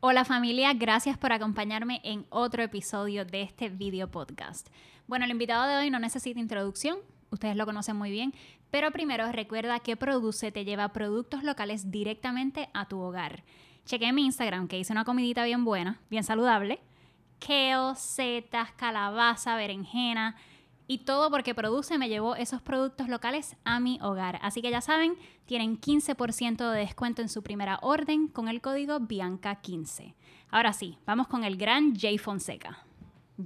Hola familia, gracias por acompañarme en otro episodio de este video podcast. Bueno, el invitado de hoy no necesita introducción, ustedes lo conocen muy bien, pero primero recuerda que Produce te lleva productos locales directamente a tu hogar. Chequé mi Instagram que hice una comidita bien buena, bien saludable. Kale, setas, calabaza, berenjena y todo porque Produce me llevó esos productos locales a mi hogar. Así que ya saben, tienen 15% de descuento en su primera orden con el código Bianca15. Ahora sí, vamos con el gran Jay Fonseca.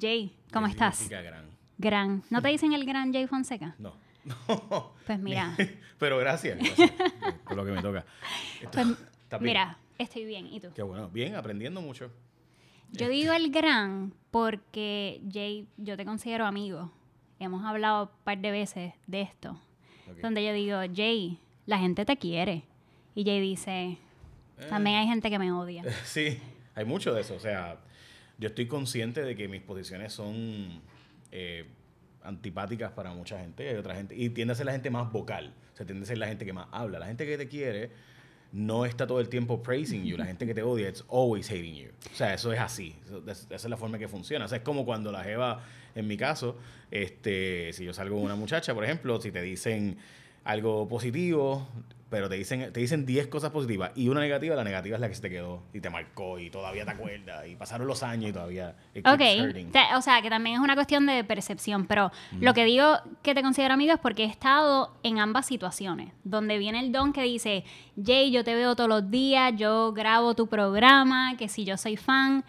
Jay, ¿cómo estás? Gran. Gran. ¿No te dicen el gran Jay Fonseca? No. Pues mira. Pero gracias, gracias por lo que me toca. Pues, mira, estoy bien. ¿Y tú? Qué bueno. Bien, aprendiendo mucho. Yo digo el gran porque, Jay, yo te considero amigo hemos hablado un par de veces de esto, donde yo digo, Jay, la gente te quiere. Y Jay dice, también hay gente que me odia. Sí, hay mucho de eso. O sea, yo estoy consciente de que mis posiciones son eh, antipáticas para mucha gente. Hay otra gente. Y tiende a ser la gente más vocal. O sea, tiende a ser la gente que más habla. La gente que te quiere no está todo el tiempo praising you. La gente que te odia, it's always hating you. O sea, eso es así. esa es la forma que funciona. O sea, es como cuando la Jeva, en mi caso, este, si yo salgo con una muchacha, por ejemplo, si te dicen algo positivo, pero te dicen te dicen 10 cosas positivas y una negativa, la negativa es la que se te quedó y te marcó y todavía te acuerdas y pasaron los años y todavía Ok, o sea, que también es una cuestión de percepción, pero lo que digo que te considero amigo es porque he estado en ambas situaciones, donde viene el don que dice, Jay, yo te veo todos los días, yo grabo tu programa, que si yo soy fan,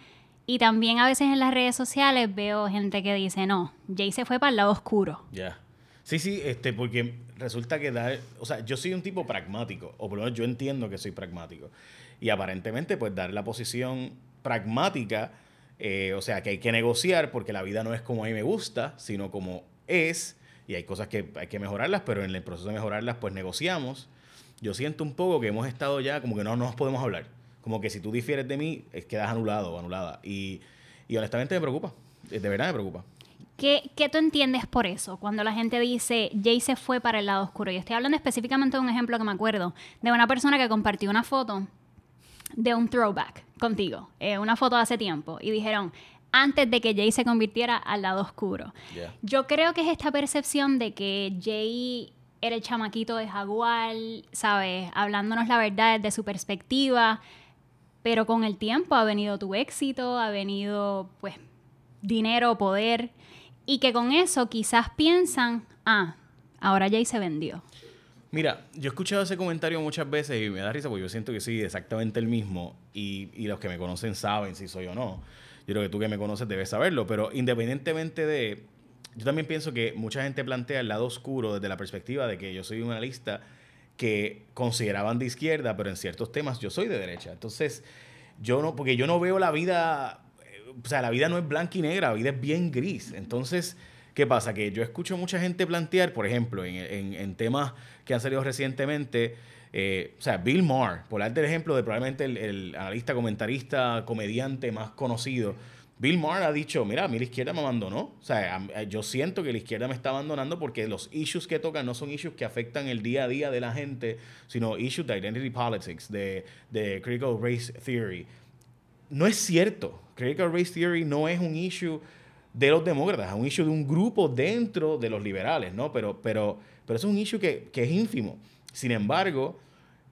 y también a veces en las redes sociales veo gente que dice, no, Jay se fue para el lado oscuro. Ya. Sí, sí, este, porque resulta que dar, o sea, yo soy un tipo pragmático, o por lo menos yo entiendo que soy pragmático. Y aparentemente, pues dar la posición pragmática, eh, o sea, que hay que negociar porque la vida no es como a mí me gusta, sino como es, y hay cosas que hay que mejorarlas, pero en el proceso de mejorarlas, pues negociamos. Yo siento un poco que hemos estado ya como que no, nos podemos hablar. Como que si tú difieres de mí, quedas anulado o anulada. Y, y honestamente me preocupa, de verdad me preocupa. ¿Qué, ¿Qué, tú entiendes por eso? Cuando la gente dice, Jay se fue para el lado oscuro. Y estoy hablando específicamente de un ejemplo que me acuerdo, de una persona que compartió una foto de un throwback contigo, eh, una foto de hace tiempo, y dijeron, antes de que Jay se convirtiera al lado oscuro. Yo creo que es esta percepción de que Jay era el chamaquito de Jaguar, ¿sabes? Hablándonos la verdad desde su perspectiva, pero con el tiempo ha venido tu éxito, ha venido, pues, dinero, poder y que con eso quizás piensan, ah, ahora Jay se vendió. Mira, yo he escuchado ese comentario muchas veces y me da risa porque yo siento que soy exactamente el mismo y, y los que me conocen saben si soy o no. Yo creo que tú que me conoces debes saberlo, pero independientemente de... Yo también pienso que mucha gente plantea el lado oscuro desde la perspectiva de que yo soy un analista que consideraban de izquierda, pero en ciertos temas yo soy de derecha. Entonces, yo no, porque yo no veo la vida o sea, la vida no es blanca y negra, la vida es bien gris. Entonces, ¿qué pasa? Que yo escucho mucha gente plantear, por ejemplo, en, temas que han salido recientemente, eh, o sea, Bill Maher, por darte el ejemplo de probablemente el, analista, comentarista, comediante más conocido, Bill Maher ha dicho, mira, a mí la izquierda me abandonó. O sea, yo siento que la izquierda me está abandonando porque los issues que tocan no son issues que afectan el día a día de la gente, sino issues de identity politics, de, de critical race theory. No es cierto. Critical Race Theory no es un issue de los demócratas, es un issue de un grupo dentro de los liberales, ¿no? Pero, pero, pero es un issue que, es ínfimo. Sin embargo,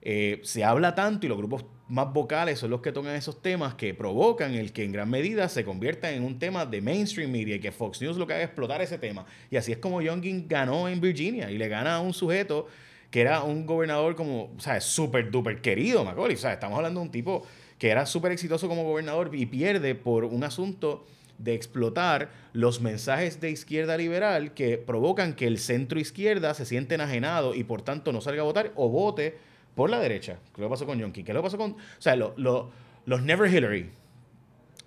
eh, se habla tanto y los grupos más vocales son los que tocan esos temas que provocan el que en gran medida se convierta en un tema de mainstream media y que Fox News lo que haga es explotar ese tema. Y así es como Youngin ganó en Virginia y le gana a un sujeto que era un gobernador como, o sea, súper duper querido, Macaulay. O sea, estamos hablando de un tipo que era súper exitoso como gobernador y pierde por un asunto de explotar los mensajes de izquierda liberal que provocan que el centro izquierda se siente enajenado y por tanto no salga a votar o vote por la derecha. ¿Qué lo pasó con Yonki? ¿Qué lo pasó con... O sea, los Never Hillary,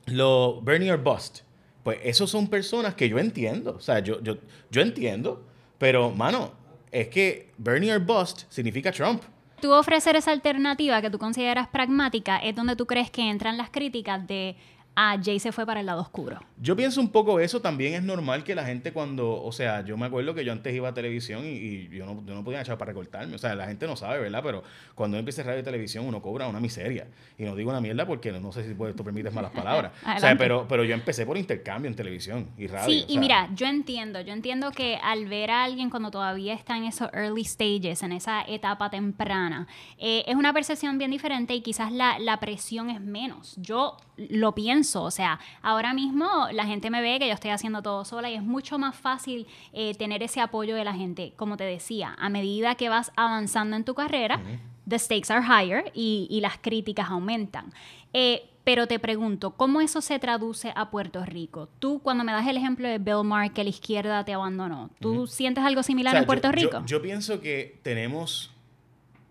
los Bernie or Bust, pues esos son personas que yo entiendo. O sea, yo, yo, yo entiendo, pero, mano, es que Bernie or Bust significa Trump tú ofrecer esa alternativa que tú consideras pragmática es donde tú crees que entran las críticas de, a Jay se fue para el lado oscuro. Yo pienso un poco eso, también es normal que la gente cuando, o sea, yo me acuerdo que yo antes iba a televisión y, yo, no, yo no podía echar para recortarme, o sea, la gente no sabe, ¿verdad? Pero cuando uno empieza radio y televisión uno cobra una miseria. Y no digo una mierda porque no, sé si puedes, tú permites malas palabras. o sea, pero, pero yo empecé por intercambio en televisión y radio. Sí, y mira, yo entiendo, yo entiendo que al ver a alguien cuando todavía está en esos early stages, en esa etapa temprana, eh, es una percepción bien diferente y quizás la, la presión es menos. Yo lo pienso, o sea, ahora mismo la gente me ve que yo estoy haciendo todo sola y es mucho más fácil eh, tener ese apoyo de la gente. Como te decía, a medida que vas avanzando en tu carrera, the stakes are higher y, las críticas aumentan. Eh, pero te pregunto, ¿cómo eso se traduce a Puerto Rico? Tú, cuando me das el ejemplo de Bill Maher, que la izquierda te abandonó, ¿tú sientes algo similar en Puerto Rico? yo, pienso que tenemos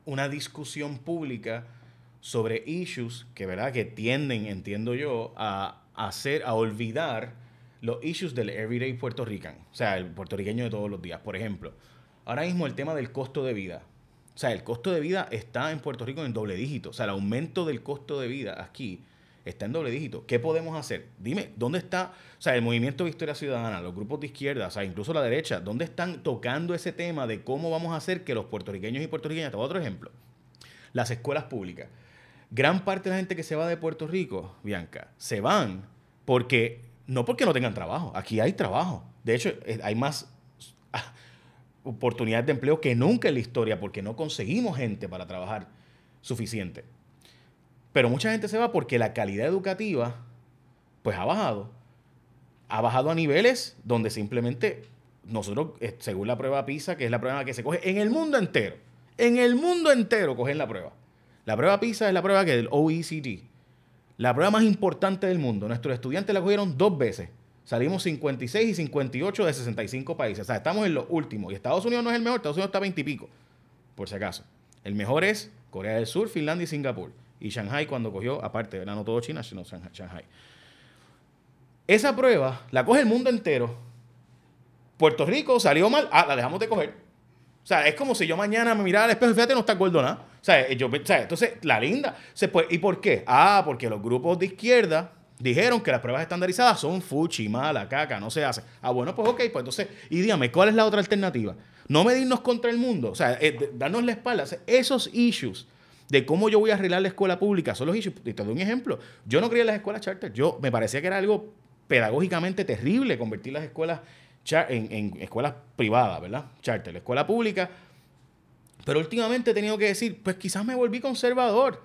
una discusión pública sobre issues que, ¿verdad? que tienden, entiendo yo, a hacer, a olvidar los issues del everyday puertorriqueño, o sea, el puertorriqueño de todos los días. Por ejemplo, ahora mismo el tema del costo de vida. O sea, el costo de vida está en Puerto Rico en doble dígito. O sea, el aumento del costo de vida aquí está en doble dígito. ¿Qué podemos hacer? Dime, ¿dónde está, o sea, el movimiento Victoria Ciudadana, los grupos de izquierda, o sea, incluso la derecha, ¿dónde están tocando ese tema de cómo vamos a hacer que los puertorriqueños y puertorriqueñas, te otro ejemplo, las escuelas públicas gran parte de la gente que se va de Puerto Rico, Bianca, se van porque, no porque no tengan trabajo, aquí hay trabajo. De hecho, eh, hay más ah, oportunidades de empleo que nunca en la historia porque no conseguimos gente para trabajar suficiente. Pero mucha gente se va porque la calidad educativa, pues ha bajado. Ha bajado a niveles donde simplemente nosotros, eh, según la prueba PISA, que es la prueba que se coge en el mundo entero, en el mundo entero cogen la prueba. La prueba PISA es la prueba que del OECD. La prueba más importante del mundo. Nuestros estudiantes la cogieron dos veces. Salimos 56 y 58 de 65 países. O sea, estamos en los últimos. Y Estados Unidos no es el mejor. Estados Unidos está 20 y pico. Por si acaso. El mejor es Corea del Sur, Finlandia y Singapur. Y Shanghai cuando cogió, aparte, no todo China, sino Shanghai. Esa prueba la coge el mundo entero. Puerto Rico salió mal. Ah, la dejamos de coger. O sea, es como si yo mañana me mirara al espejo y fíjate, no está acuerdo nada. Sea, yo, o sea, entonces, la linda. Puede, ¿Y por qué? Ah, porque los grupos de izquierda dijeron que las pruebas estandarizadas son fuchi, mala, caca, no se hace. Ah, bueno, pues ok, pues entonces, y dígame, ¿cuál es la otra alternativa? No medirnos contra el mundo, o sea, eh, darnos la espalda. esos issues de cómo yo voy a arreglar la escuela pública son los issues. Y te doy un ejemplo. Yo no quería las escuelas charter. Yo me parecía que era algo pedagógicamente terrible convertir las escuelas en, escuelas privadas, ¿verdad? Charter, la escuela pública. Pero últimamente he tenido que decir, pues quizás me volví conservador.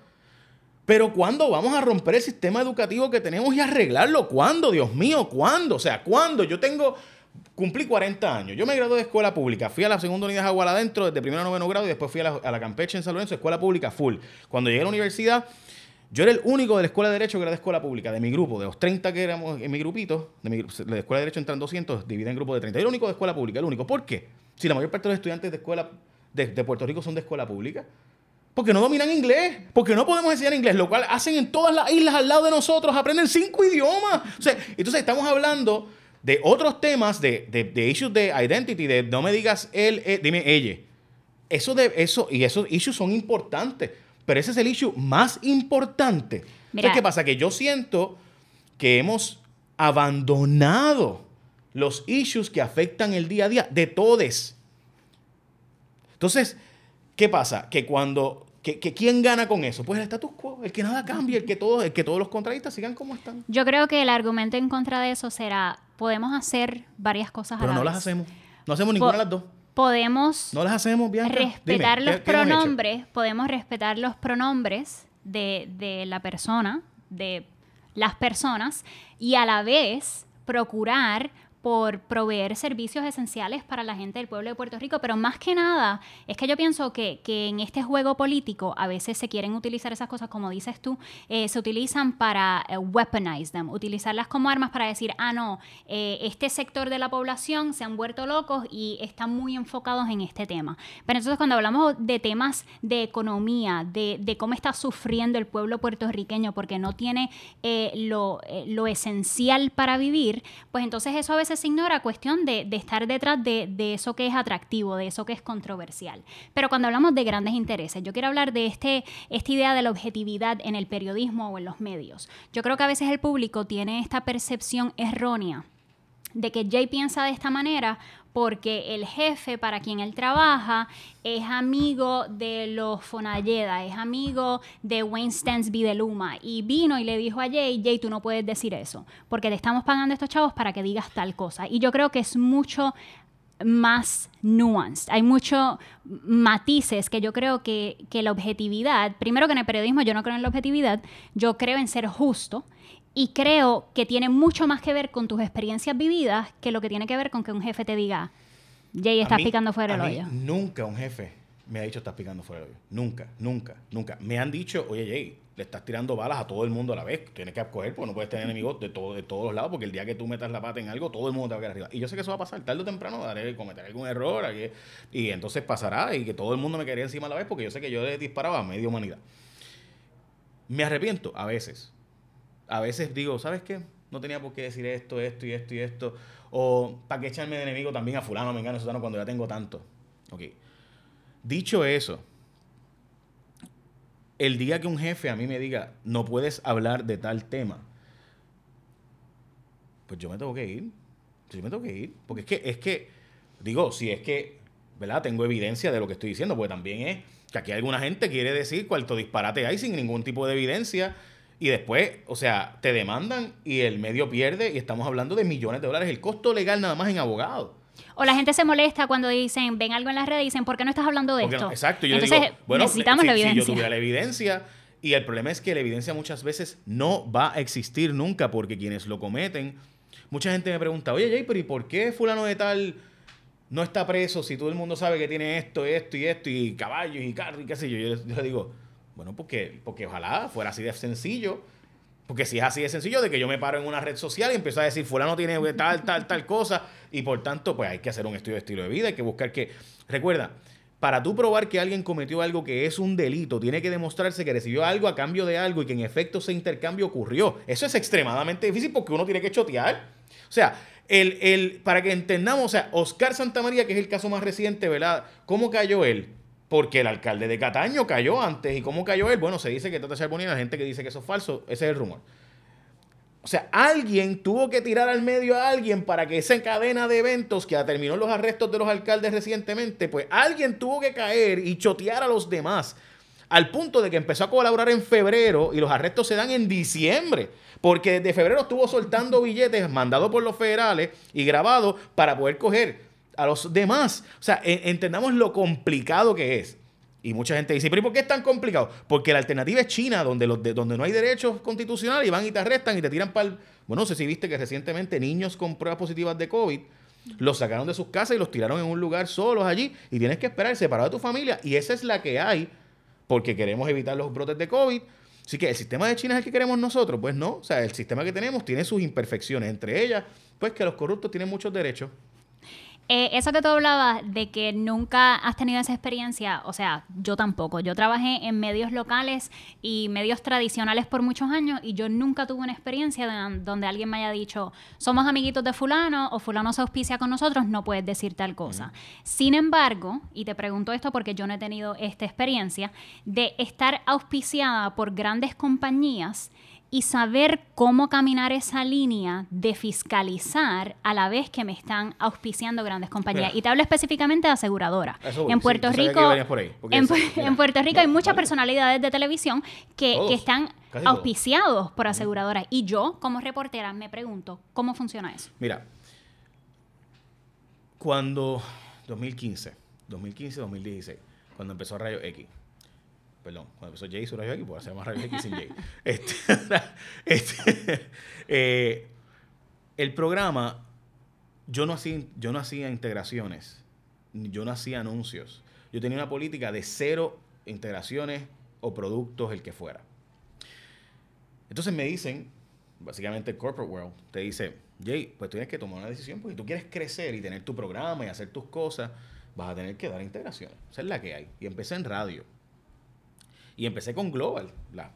Pero ¿cuándo vamos a romper el sistema educativo que tenemos y arreglarlo? ¿Cuándo, Dios mío? ¿Cuándo? O sea, ¿cuándo? Yo tengo, cumplí 40 años. Yo me gradué de escuela pública. Fui a la segunda unidad de Aguala adentro, desde primero a noveno grado, y después fui a la, a la Campeche en San Lorenzo, escuela pública full. Cuando llegué a la universidad, yo era el único de la escuela de Derecho que era de escuela pública, de mi grupo, de los 30 que éramos en mi grupito, de, mi, de la escuela de Derecho entran 200, dividen en grupos de 30. Yo era el único de escuela pública, el único. ¿Por qué? Si la mayor parte de los estudiantes de escuela de, Puerto Rico son de escuela pública. Porque no dominan inglés, porque no podemos enseñar inglés, lo cual hacen en todas las islas al lado de nosotros, aprenden cinco idiomas. O sea, entonces estamos hablando de otros temas, de, de, issues de identity, de no me digas él, eh, dime ella. Eso de eso, y esos issues son importantes. Pero ese es el issue más importante. Entonces, ¿qué pasa? Que yo siento que hemos abandonado los issues que afectan el día a día de todos. Entonces, ¿qué pasa? Que cuando que, ¿Quién gana con eso? Pues el status quo, el que nada cambie, el que, todos, el que todos los contratistas sigan como están. Yo creo que el argumento en contra de eso será, podemos hacer varias cosas Pero a la no las hacemos. No hacemos ninguna de las dos podemos no las hacemos respetar los pronombres, podemos respetar los pronombres de, de la persona, de las personas, y a la vez procurar por proveer servicios esenciales para la gente del pueblo de Puerto Rico, pero más que nada es que yo pienso que, que en este juego político a veces se quieren utilizar esas cosas, como dices tú, eh, se utilizan para eh, weaponize them, utilizarlas como armas para decir, ah, no, eh, este sector de la población se han vuelto locos y están muy enfocados en este tema. Pero entonces cuando hablamos de temas de economía, de, de cómo está sufriendo el pueblo puertorriqueño porque no tiene lo, lo esencial para vivir, pues entonces eso a veces se ignora cuestión de, estar detrás de, eso que es atractivo, de eso que es controversial. Pero cuando hablamos de grandes intereses, yo quiero hablar de este, esta idea de la objetividad en el periodismo o en los medios. Yo creo que a veces el público tiene esta percepción errónea de que Jay piensa de esta manera porque el jefe para quien él trabaja es amigo de los Fonalleda, es amigo de Wayne Stansby de Luma y vino y le dijo a Jay, Jay, tú no puedes decir eso, porque te estamos pagando estos chavos para que digas tal cosa. Y yo creo que es mucho más nuanced. Hay muchos matices que yo creo que, que la objetividad, primero que en el periodismo yo no creo en la objetividad, yo creo en ser justo y creo que tiene mucho más que ver con tus experiencias vividas que lo que tiene que ver con que un jefe te diga, Jay, estás picando fuera del hoyo. Nunca un jefe me ha dicho, estás picando fuera del hoyo. Nunca, nunca, nunca. Me han dicho, oye, Jay, le estás tirando balas a todo el mundo a la vez. Tienes que acoger, porque no puedes tener enemigos de, todo, de todos los lados, porque el día que tú metas la pata en algo, todo el mundo te va a quedar arriba. Y yo sé que eso va a pasar, tarde o temprano, daré, cometer algún error, y entonces pasará, y que todo el mundo me quedaría encima a la vez, porque yo sé que yo le disparaba a media humanidad. Me arrepiento a veces a veces digo, ¿sabes qué? No tenía por qué decir esto, esto y esto y esto. O para qué echarme de enemigo también a fulano, mengano, sotano cuando ya tengo tanto. Ok. Dicho eso, el día que un jefe a mí me diga, no puedes hablar de tal tema, pues yo me tengo que ir. Yo me tengo que ir. Porque es que, es que, digo, si es que, ¿verdad? Tengo evidencia de lo que estoy diciendo, porque también es que aquí alguna gente quiere decir cuánto disparate hay sin ningún tipo de evidencia y después, o sea, te demandan y el medio pierde y estamos hablando de millones de dólares. El costo legal nada más en abogado. O la gente se molesta cuando dicen, ven algo en las redes y dicen, ¿por qué no estás hablando de esto? exacto, yo Entonces, digo, bueno, necesitamos la evidencia. Si yo tuviera la evidencia, y el problema es que la evidencia muchas veces no va a existir nunca porque quienes lo cometen, mucha gente me pregunta, oye Jay, pero ¿y por qué fulano de tal no está preso si todo el mundo sabe que tiene esto, esto y esto, y caballos y carros y qué sé yo? Yo, yo le digo, bueno, porque, porque ojalá fuera así de sencillo. Porque si es así de sencillo, de que yo me paro en una red social y empiezo a decir, fulano tiene tal, tal, tal cosa, y por tanto, pues hay que hacer un estudio de estilo de vida, hay que buscar que... Recuerda, para tú probar que alguien cometió algo que es un delito, tiene que demostrarse que recibió algo a cambio de algo y que en efecto ese intercambio ocurrió. Eso es extremadamente difícil porque uno tiene que chotear. O sea, el, el, para que entendamos, o sea, Oscar Santamaría, que es el caso más reciente, ¿verdad? ¿Cómo cayó él? Porque el alcalde de Cataño cayó antes. ¿Y cómo cayó él? Bueno, se dice que Tata Charbonnier, la gente que dice que eso es falso, ese es el rumor. O sea, alguien tuvo que tirar al medio a alguien para que esa cadena de eventos que terminó los arrestos de los alcaldes recientemente, pues alguien tuvo que caer y chotear a los demás. Al punto de que empezó a colaborar en febrero y los arrestos se dan en diciembre. Porque desde febrero estuvo soltando billetes mandados por los federales y grabados para poder coger a los demás. O sea, entendamos lo complicado que es. Y mucha gente dice, pero ¿y por qué es tan complicado? Porque la alternativa es China, donde, donde no hay derechos constitucionales y van y te arrestan y te tiran para el... Bueno, no sé si viste que recientemente niños con pruebas positivas de COVID los sacaron de sus casas y los tiraron en un lugar solos allí y tienes que esperar separado de tu familia. Y esa es la que hay porque queremos evitar los brotes de COVID. Así que el sistema de China es el que queremos nosotros. Pues no, o sea, el sistema que tenemos tiene sus imperfecciones. Entre ellas, pues que los corruptos tienen muchos derechos. Eh, eso que tú hablabas de que nunca has tenido esa experiencia, o sea, yo tampoco. Yo trabajé en medios locales y medios tradicionales por muchos años y yo nunca tuve una experiencia donde alguien me haya dicho, somos amiguitos de fulano o fulano se auspicia con nosotros, no puedes decir tal cosa. Sin embargo, y te pregunto esto porque yo no he tenido esta experiencia, de estar auspiciada por grandes compañías y saber cómo caminar esa línea de fiscalizar a la vez que me están auspiciando grandes compañías. Y te hablo específicamente de aseguradoras. en Puerto Rico, en, Puerto Rico hay muchas personalidades de televisión que, están auspiciados por aseguradoras. Y yo, como reportera, me pregunto, ¿cómo funciona eso? Mira, cuando 2015, 2015, 2016, cuando empezó Rayo X, perdón, cuando empezó Jay su rayo X, pues hacer más rayo X sin Jay. Este, este eh, el programa, yo no, hacía, yo no hacía integraciones, yo no hacía anuncios. Yo tenía una política de cero integraciones o productos, el que fuera. Entonces me dicen, básicamente corporate world, te dice, Jay, pues tienes que tomar una decisión porque tú quieres crecer y tener tu programa y hacer tus cosas, vas a tener que dar integraciones. Esa es la que hay. Y empecé en radio. Y empecé con Global. La,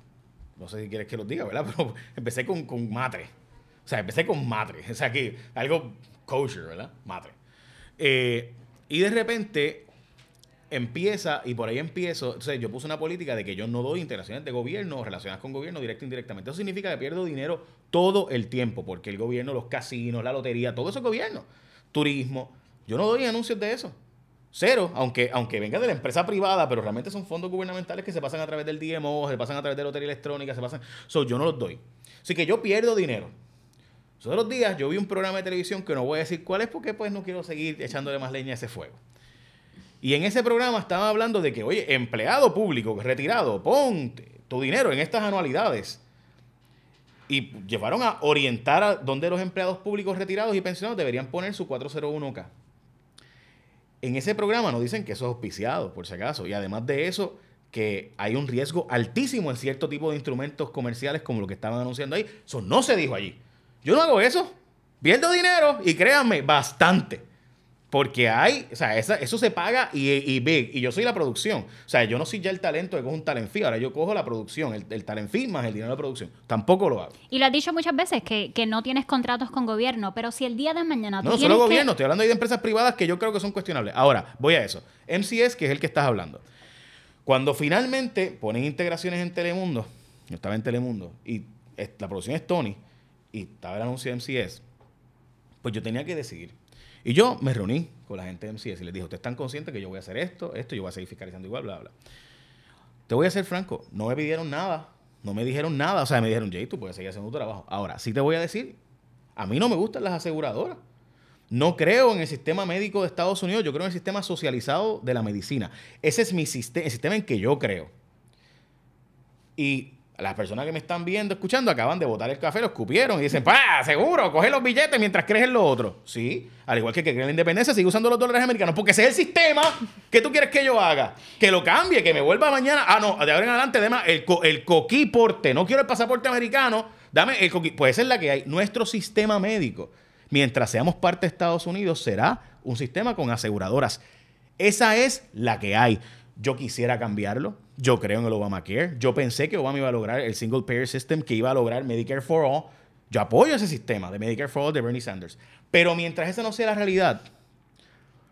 no sé si quieres que lo diga, ¿verdad? Pero empecé con, con Matre. O sea, empecé con Matre. O sea, que algo kosher, ¿verdad? Matre. Eh, y de repente empieza, y por ahí empiezo, entonces yo puse una política de que yo no doy integraciones de gobierno relacionadas con gobierno directo e indirectamente. Eso significa que pierdo dinero todo el tiempo, porque el gobierno, los casinos, la lotería, todo eso es gobierno. Turismo. Yo no doy anuncios de eso. Cero, aunque, aunque venga de la empresa privada, pero realmente son fondos gubernamentales que se pasan a través del DMO, se pasan a través de lotería electrónica, se pasan. So, yo no los doy. Así que yo pierdo dinero. Los días yo vi un programa de televisión que no voy a decir cuál es porque pues no quiero seguir echándole más leña a ese fuego. Y en ese programa estaban hablando de que, oye, empleado público retirado, ponte tu dinero en estas anualidades. Y llevaron a orientar a dónde los empleados públicos retirados y pensionados deberían poner su 401k. En ese programa nos dicen que eso es auspiciado, por si acaso. Y además de eso, que hay un riesgo altísimo en cierto tipo de instrumentos comerciales como lo que estaban anunciando ahí. Eso no se dijo allí. Yo no hago eso. Pierdo dinero y créanme, bastante. Porque hay, o sea, eso se paga y, y, y, yo soy la producción. O sea, yo no soy ya el talento de cojo un talent fee. Ahora yo cojo la producción, el, el talent fee más el dinero de la producción. Tampoco lo hago. Y lo has dicho muchas veces que, que no tienes contratos con gobierno, pero si el día de mañana tú No, solo gobierno, estoy hablando de empresas privadas que yo creo que son cuestionables. Ahora, voy a eso. MCS, que es el que estás hablando. Cuando finalmente ponen integraciones en Telemundo, yo estaba en Telemundo, y la producción es Tony, y estaba el anuncio de MCS, pues yo tenía que decidir y yo me reuní con la gente de MCS y les dije, ¿ustedes están conscientes que yo voy a hacer esto, esto, yo voy a seguir fiscalizando igual, bla, bla? Te voy a ser franco, no me pidieron nada, no me dijeron nada, o sea, me dijeron, Jay, tú puedes seguir haciendo tu trabajo. Ahora, sí te voy a decir, a mí no me gustan las aseguradoras. No creo en el sistema médico de Estados Unidos, yo creo en el sistema socializado de la medicina. Ese es mi sistema, el sistema en que yo creo. Y las personas que me están viendo, escuchando, acaban de botar el café, lo escupieron y dicen, ¡pa! Seguro, coge los billetes mientras crees en lo otro. Sí, al igual que que cree en la independencia, sigue usando los dólares americanos, porque ese es el sistema que tú quieres que yo haga. Que lo cambie, que me vuelva mañana. Ah, no, de ahora en adelante, dame el, co el coquiporte. No quiero el pasaporte americano, dame el coqui. Pues esa es la que hay. Nuestro sistema médico, mientras seamos parte de Estados Unidos, será un sistema con aseguradoras. Esa es la que hay. Yo quisiera cambiarlo. Yo creo en el Obamacare. Yo pensé que Obama iba a lograr el Single Payer System, que iba a lograr Medicare for All. Yo apoyo ese sistema de Medicare for All de Bernie Sanders. Pero mientras esa no sea la realidad,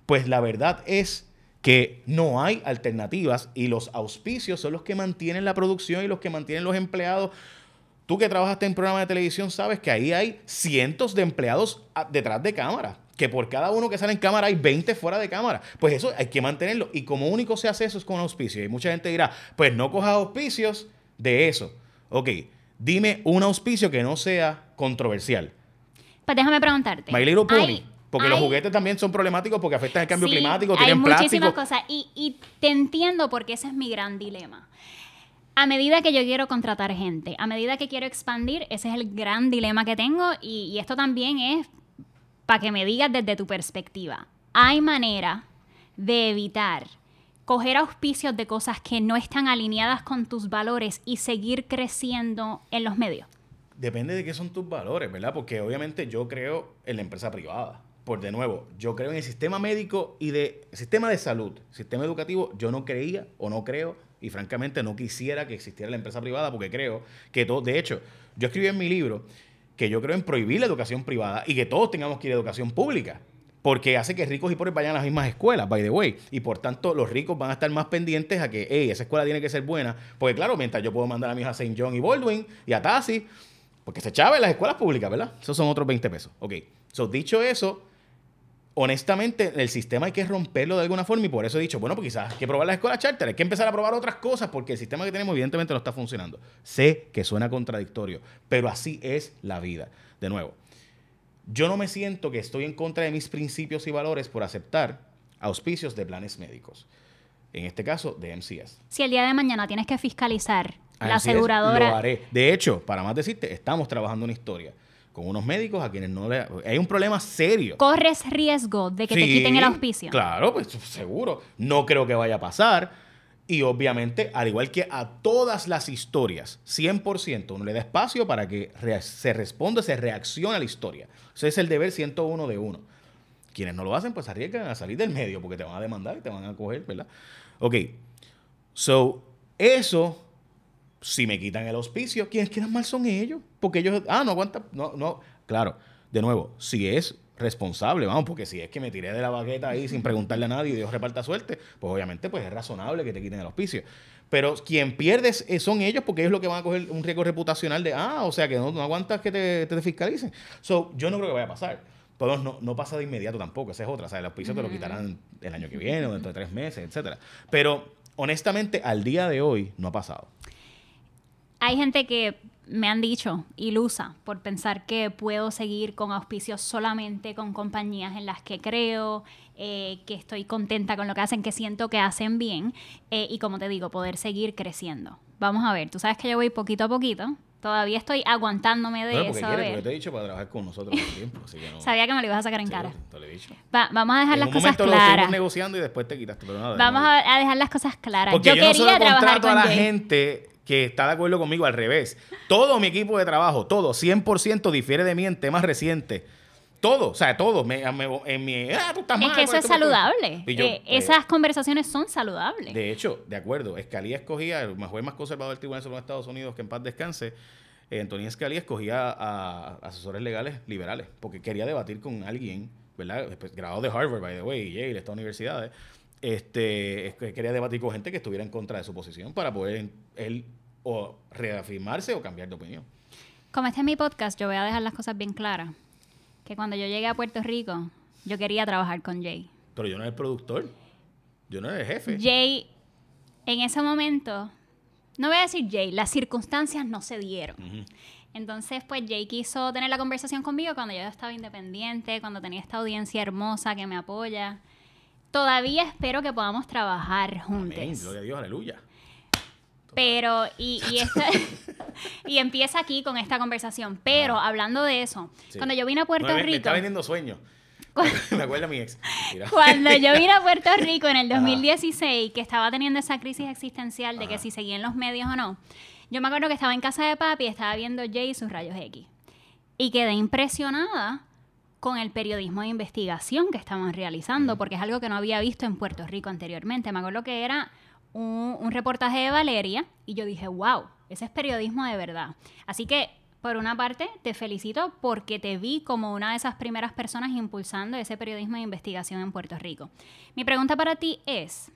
pues la verdad es que no hay alternativas y los auspicios son los que mantienen la producción y los que mantienen los empleados. Tú que trabajaste en programas de televisión sabes que ahí hay cientos de empleados detrás de cámara que por cada uno que sale en cámara hay 20 fuera de cámara. Pues eso hay que mantenerlo. Y como único se hace eso es con auspicio. Y mucha gente dirá, pues no cojas auspicios de eso. Ok, dime un auspicio que no sea controversial. Pues déjame preguntarte. My Little Pony. porque los juguetes también son problemáticos porque afectan el cambio climático, tienen hay muchísimas cosas. Y, y te entiendo porque ese es mi gran dilema. A medida que yo quiero contratar gente, a medida que quiero expandir, ese es el gran dilema que tengo y, y esto también es para que me digas desde tu perspectiva, ¿hay manera de evitar coger auspicios de cosas que no están alineadas con tus valores y seguir creciendo en los medios? Depende de qué son tus valores, ¿verdad? Porque obviamente yo creo en la empresa privada. Por de nuevo, yo creo en el sistema médico y de sistema de salud, sistema educativo, yo no creía o no creo y francamente no quisiera que existiera la empresa privada porque creo que todo, de hecho, yo escribí en mi libro que yo creo en prohibir la educación privada y que todos tengamos que ir a educación pública. Porque hace que ricos y pobres vayan a las mismas escuelas, by the way. Y por tanto, los ricos van a estar más pendientes a que, hey, esa escuela tiene que ser buena. Porque claro, mientras yo puedo mandar a mi hija a St. John y Baldwin y a Tassi, porque se echaba en las escuelas públicas, ¿verdad? Esos son otros 20 pesos. Ok. So, dicho eso, honestamente, el sistema hay que romperlo de alguna forma y por eso he dicho, bueno, pues quizás hay que probar las escuelas charter, hay que empezar a probar otras cosas porque el sistema que tenemos evidentemente no está funcionando. Sé que suena contradictorio, pero así es la vida. De nuevo, yo no me siento que estoy en contra de mis principios y valores por aceptar auspicios de planes médicos. En este caso, de MCS. Si el día de mañana tienes que fiscalizar la aseguradora. Lo haré. De hecho, para más decirte, estamos trabajando una historia con unos médicos a quienes no le... Hay un problema serio. ¿Corres riesgo de que te quiten el auspicio? Claro, pues seguro. No creo que vaya a pasar. Y obviamente, al igual que a todas las historias, 100% uno le da espacio para que se responda, se reaccione a la historia. Ese es el deber 101 de uno. Quienes no lo hacen, pues arriesgan a salir del medio porque te van a demandar y te van a coger, ¿verdad? Ok. So, eso si me quitan el auspicio, quienes quieran mal son ellos. Porque ellos, ah, no aguanta, no, no. Claro, de nuevo, si es responsable, vamos, porque si es que me tiré de la baqueta ahí sin preguntarle a nadie y Dios reparta suerte, pues obviamente pues es razonable que te quiten el auspicio. Pero quien pierde son ellos porque ellos lo que van a coger un riesgo reputacional de, ah, o sea que no, aguantas que te, te, fiscalicen. So, yo no creo que vaya a pasar. Pero no, no pasa de inmediato tampoco, esa es otra. O sea, el auspicio te lo quitarán el año que viene o dentro de tres meses, etcétera. Pero honestamente, al día de hoy no ha pasado. Hay gente que me han dicho ilusa por pensar que puedo seguir con auspicios solamente con compañías en las que creo, eh, que estoy contenta con lo que hacen, que siento que hacen bien eh, y como te digo, poder seguir creciendo. Vamos a ver, tú sabes que yo voy poquito a poquito. Todavía estoy aguantándome de eso. Quieres, porque te he dicho para trabajar con nosotros un tiempo. Sabía que me lo ibas a sacar en cara. Te lo he dicho. vamos a dejar las cosas claras. Lo negociando y después te quitaste. Pero nada, vamos a, dejar las cosas claras. Porque yo, yo quería trabajar con a la gente que está de acuerdo conmigo al revés. Todo mi equipo de trabajo, todo, 100% difiere de mí en temas recientes. Todo, o sea, todo. Me, en mi, ah, tú estás es que eso es saludable. Eh, pues, esas conversaciones son saludables. De hecho, de acuerdo, Escalía escogía, el juez más conservador del Tribunal de Estados Unidos, que en paz descanse, eh, Antonio Escalía escogía a, asesores legales liberales, porque quería debatir con alguien, ¿verdad? Graduado de Harvard, by the way, Yale, estas universidades, este, quería debatir con gente que estuviera en contra de su posición para poder él o reafirmarse o cambiar de opinión. Como este es mi podcast, yo voy a dejar las cosas bien claras. Que cuando yo llegué a Puerto Rico, yo quería trabajar con Jay. Pero yo no era el productor. Yo no era el jefe. Jay, en ese momento, no voy a decir Jay, las circunstancias no se dieron. Entonces, pues Jay quiso tener la conversación conmigo cuando yo estaba independiente, cuando tenía esta audiencia hermosa que me apoya. Todavía espero que podamos trabajar juntos. Amén, gloria a Dios, aleluya. Pero, y, y, y empieza aquí con esta conversación. Pero, hablando de eso, cuando yo vine a Puerto Rico... Me está vendiendo sueños. me acuerdo a mi ex. Cuando yo vine a Puerto Rico en el 2016, que estaba teniendo esa crisis existencial de que si seguía en los medios o no, yo me acuerdo que estaba en casa de papi y estaba viendo Jay y sus rayos X. Y quedé impresionada con el periodismo de investigación que estaban realizando, porque es algo que no había visto en Puerto Rico anteriormente. Me acuerdo que era un, reportaje de Valeria y yo dije, wow, ese es periodismo de verdad. Así que, por una parte, te felicito porque te vi como una de esas primeras personas impulsando ese periodismo de investigación en Puerto Rico. Mi pregunta para ti es,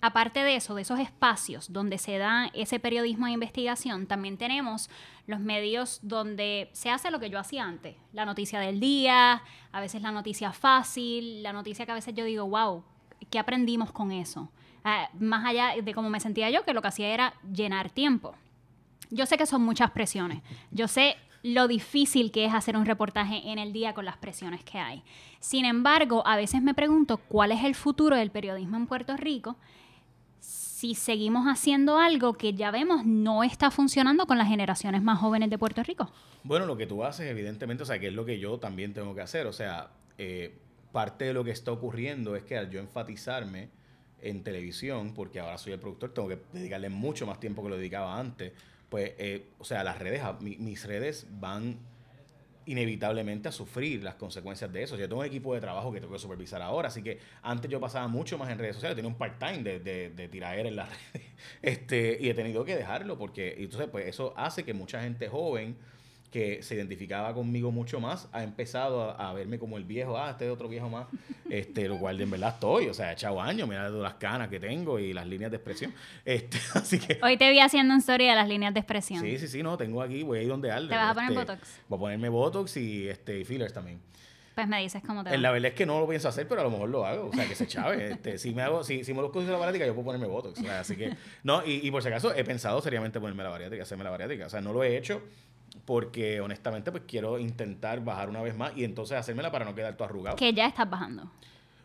aparte de eso, de esos espacios donde se da ese periodismo de investigación, también tenemos los medios donde se hace lo que yo hacía antes, la noticia del día, a veces la noticia fácil, la noticia que a veces yo digo, wow, ¿qué aprendimos con eso? Ah, más allá de cómo me sentía yo, que lo que hacía era llenar tiempo. Yo sé que son muchas presiones, yo sé lo difícil que es hacer un reportaje en el día con las presiones que hay. Sin embargo, a veces me pregunto cuál es el futuro del periodismo en Puerto Rico si seguimos haciendo algo que ya vemos no está funcionando con las generaciones más jóvenes de Puerto Rico. Bueno, lo que tú haces, evidentemente, o sea, que es lo que yo también tengo que hacer. O sea, eh, parte de lo que está ocurriendo es que al yo enfatizarme en televisión, porque ahora soy el productor, tengo que dedicarle mucho más tiempo que lo dedicaba antes, pues, eh, o sea, las redes, mis redes van inevitablemente a sufrir las consecuencias de eso. Yo tengo un equipo de trabajo que tengo que supervisar ahora, así que antes yo pasaba mucho más en redes sociales, tenía un part-time de, de, de en las redes, este, y he tenido que dejarlo porque entonces pues eso hace que mucha gente joven que se identificaba conmigo mucho más, ha empezado a, verme como el viejo, ah, este es otro viejo más, este, lo cual en verdad estoy, o sea, he echado años, dado las canas que tengo y las líneas de expresión. Este, así que... Hoy te vi haciendo una historia de las líneas de expresión. Sí, sí, sí, no, tengo aquí, voy a ir donde alde. ¿Te vas a poner este, Botox? Voy a ponerme Botox y, este, fillers también. Pues me dices cómo te va. La verdad es que no lo pienso hacer, pero a lo mejor lo hago. O sea, que se chave. Este, si me hago, si, si me lo la bariátrica, yo puedo ponerme Botox. así que, no, y, y, por si acaso he pensado seriamente ponerme la bariátrica, hacerme la bariátrica. O sea, no lo he hecho porque honestamente pues quiero intentar bajar una vez más y entonces hacérmela para no quedar todo arrugado. Que ya estás bajando.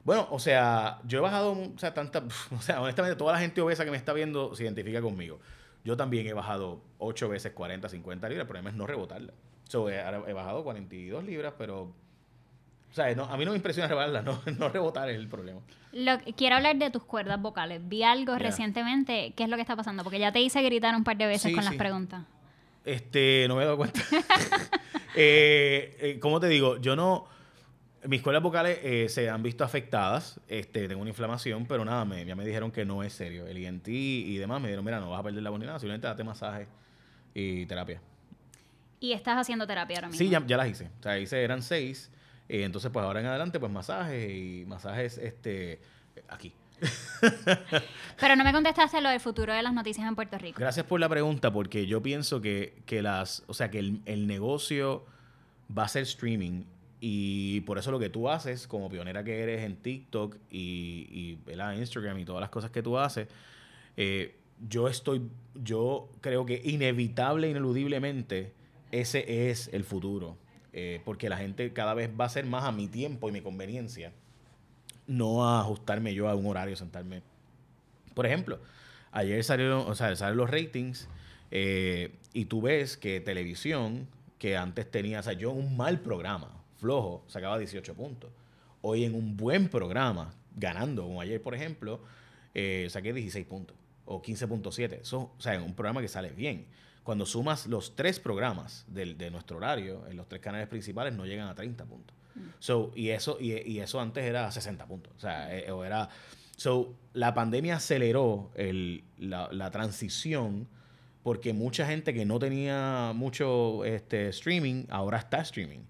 Bueno, o sea, yo he bajado, o sea, tanta, o sea, honestamente toda la gente obesa que me está viendo se identifica conmigo. Yo también he bajado 8 veces 40, 50 libras, el problema es no rebotarla. So, he, he, bajado 42 libras, pero o sea, a mí no me impresiona rebajarla, no, no rebotar es el problema. Lo, quiero hablar de tus cuerdas vocales. Vi algo recientemente, ¿qué es lo que está pasando? Porque ya te hice gritar un par de veces con las preguntas. Este, no me he dado cuenta. eh, eh, ¿Cómo te digo? Yo no. Mis cuerdas vocales eh, se han visto afectadas. Este, tengo una inflamación, pero nada, me, ya me dijeron que no es serio. El INT y demás me dijeron, mira, no vas a perder la voz ni nada, simplemente date masaje y terapia. ¿Y estás haciendo terapia ahora mismo? Sí, ya, ya las hice. O sea, hice, eran seis. Eh, entonces, pues ahora en adelante, pues masajes y masajes este, aquí. Pero no me contestaste lo del futuro de las noticias en Puerto Rico. Gracias por la pregunta, porque yo pienso que, que las, o sea, que el, el, negocio va a ser streaming y por eso lo que tú haces, como pionera que eres en TikTok y, Instagram y todas las cosas que tú haces, eh, yo estoy, yo creo que inevitable, ineludiblemente, ese es el futuro. Eh, porque la gente cada vez va a ser más a mi tiempo y mi conveniencia no a ajustarme yo a un horario, sentarme. Por ejemplo, ayer salieron, o sea, los ratings eh, y tú ves que televisión, que antes tenía, o sea, yo un mal programa, flojo, sacaba 18 puntos. Hoy en un buen programa, ganando, como ayer, por ejemplo, eh, saqué 16 puntos o 15.7. Eso, o sea, en un programa que sale bien. Cuando sumas los tres programas de nuestro horario, en los tres canales principales, no llegan a 30 puntos. So, y eso, y, eso antes era 60 puntos. O sea, eh, era. So, la pandemia aceleró el, la, transición porque mucha gente que no tenía mucho este, streaming ahora está streaming.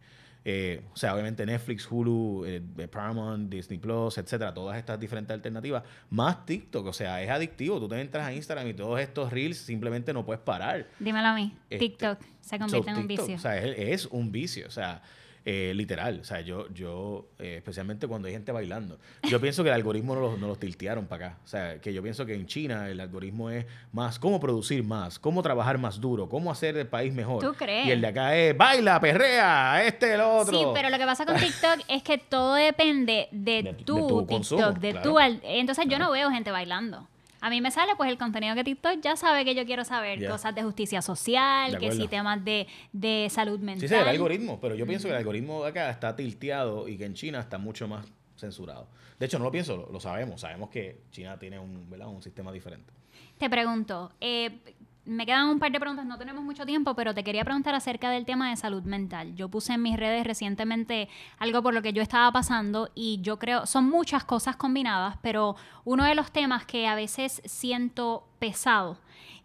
Eh, o sea, obviamente Netflix, Hulu, eh, Paramount, Disney Plus, etcétera, todas estas diferentes alternativas, más TikTok, o sea, es adictivo. Tú te entras a Instagram y todos estos reels simplemente no puedes parar. Dímelo a mí, este, TikTok se convierte en un vicio. O sea, es, un vicio, o sea, eh, literal. O sea, yo, yo eh, especialmente cuando hay gente bailando, yo pienso que el algoritmo no los, no tiltearon para acá. O sea, que yo pienso que en China el algoritmo es más cómo producir más, cómo trabajar más duro, cómo hacer el país mejor. ¿Tú crees? Y el de acá es baila, perrea, este, el otro. Sí, pero lo que pasa con TikTok es que todo depende de, tu, TikTok, de tu... Entonces yo no veo gente bailando. A mí me sale pues el contenido que TikTok ya sabe que yo quiero saber. Cosas de justicia social, que sí temas de, de salud mental. Sí, sí, el algoritmo. Pero yo pienso que el algoritmo de acá está tilteado y que en China está mucho más censurado. De hecho, no lo pienso, lo, sabemos. Sabemos que China tiene un, ¿verdad? un sistema diferente. Te pregunto, eh, me quedan un par de preguntas, no tenemos mucho tiempo, pero te quería preguntar acerca del tema de salud mental. Yo puse en mis redes recientemente algo por lo que yo estaba pasando y yo creo, son muchas cosas combinadas, pero uno de los temas que a veces siento pesado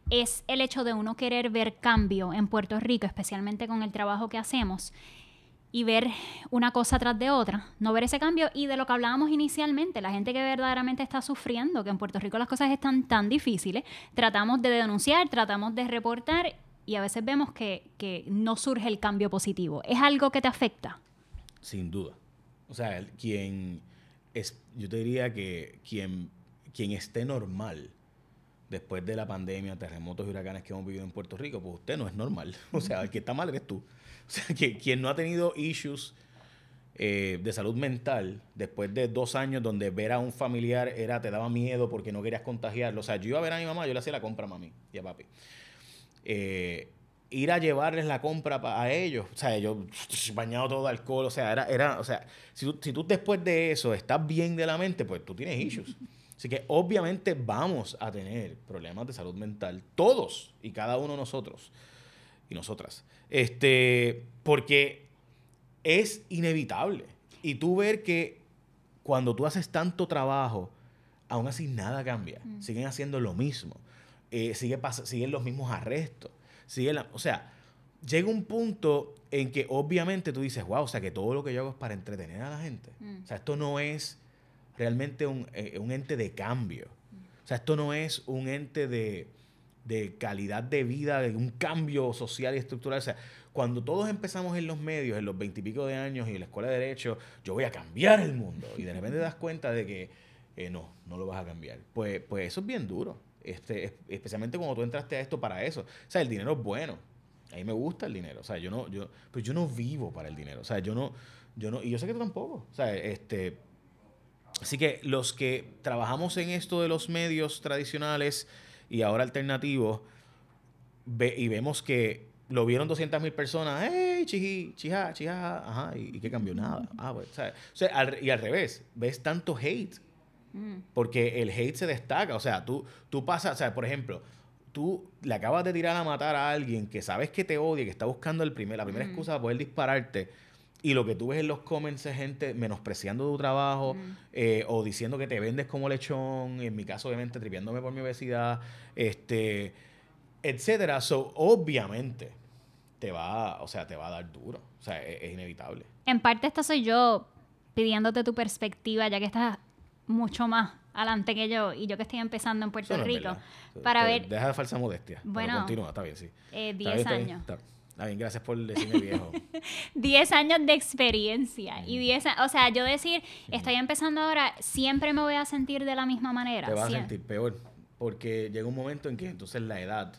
es el hecho de uno querer ver cambio en Puerto Rico, especialmente con el trabajo que hacemos y ver una cosa tras de otra, no ver ese cambio y de lo que hablábamos inicialmente, la gente que verdaderamente está sufriendo, que en Puerto Rico las cosas están tan difíciles, tratamos de denunciar, tratamos de reportar y a veces vemos que, que no surge el cambio positivo. ¿Es algo que te afecta? Sin duda. O sea, quien es, yo te diría que quien, quien esté normal después de la pandemia, terremotos y huracanes que hemos vivido en Puerto Rico, pues usted no es normal. O sea, el que está mal eres tú. O sea, que quien no ha tenido issues eh, de salud mental después de dos años donde ver a un familiar era te daba miedo porque no querías contagiarlo. O sea, yo iba a ver a mi mamá, yo le hacía la compra a mami y a papi. Eh, ir a llevarles la compra a ellos, o sea, yo bañado todo de alcohol, o sea, era, era o sea, si tú, si tú después de eso estás bien de la mente, pues tú tienes issues. Así que obviamente vamos a tener problemas de salud mental, todos y cada uno de nosotros y nosotras. Este, porque es inevitable. Y tú ver que cuando tú haces tanto trabajo, aún así nada cambia. Mm. Siguen haciendo lo mismo. Eh, sigue siguen los mismos arrestos. Sigue o sea, llega un punto en que obviamente tú dices, wow, o sea, que todo lo que yo hago es para entretener a la gente. Mm. O sea, esto no es realmente un, eh, un ente de cambio. O sea, esto no es un ente de, de calidad de vida, de un cambio social y estructural. O sea, cuando todos empezamos en los medios, en los veintipico de años y en la escuela de Derecho, yo voy a cambiar el mundo. Y de repente te das cuenta de que eh, no, no lo vas a cambiar. Pues, pues eso es bien duro. Este, especialmente cuando tú entraste a esto para eso. O sea, el dinero es bueno. A mí me gusta el dinero. O sea, yo no, yo, pues yo no vivo para el dinero. O sea, yo no, yo no, y yo sé que tú tampoco. O sea, este. Así que los que trabajamos en esto de los medios tradicionales, y ahora alternativo, ve, y vemos que lo vieron 200 mil personas, ¡hey, chiji, chija, chija! Ajá, ¿y, qué cambió? Nada. Ah, pues, o sea, y al revés, ves tanto hate, mm. porque el hate se destaca. O sea, tú, tú pasas, o sea, por ejemplo, tú le acabas de tirar a matar a alguien que sabes que te odia, que está buscando el primer, la primera mm. excusa para poder dispararte y lo que tú ves en los comments es gente menospreciando tu trabajo eh, o diciendo que te vendes como lechón, en mi caso obviamente triviándome por mi obesidad, este, etcétera. So, obviamente, te va, o sea, te va a dar duro. O sea, es, es inevitable. En parte esta soy yo pidiéndote tu perspectiva, ya que estás mucho más adelante que yo y yo que estoy empezando en Puerto no Rico, para ver Deja de falsa modestia. Bueno. Continúa, está bien, sí. eh, Está 10 bien, está bien, años. Está, bien, gracias por decirme viejo. 10 años de experiencia y 10 a- o sea, yo decir, estoy empezando ahora, siempre me voy a sentir de la misma manera. te vas a sentir peor. Porque llega un momento en que entonces la edad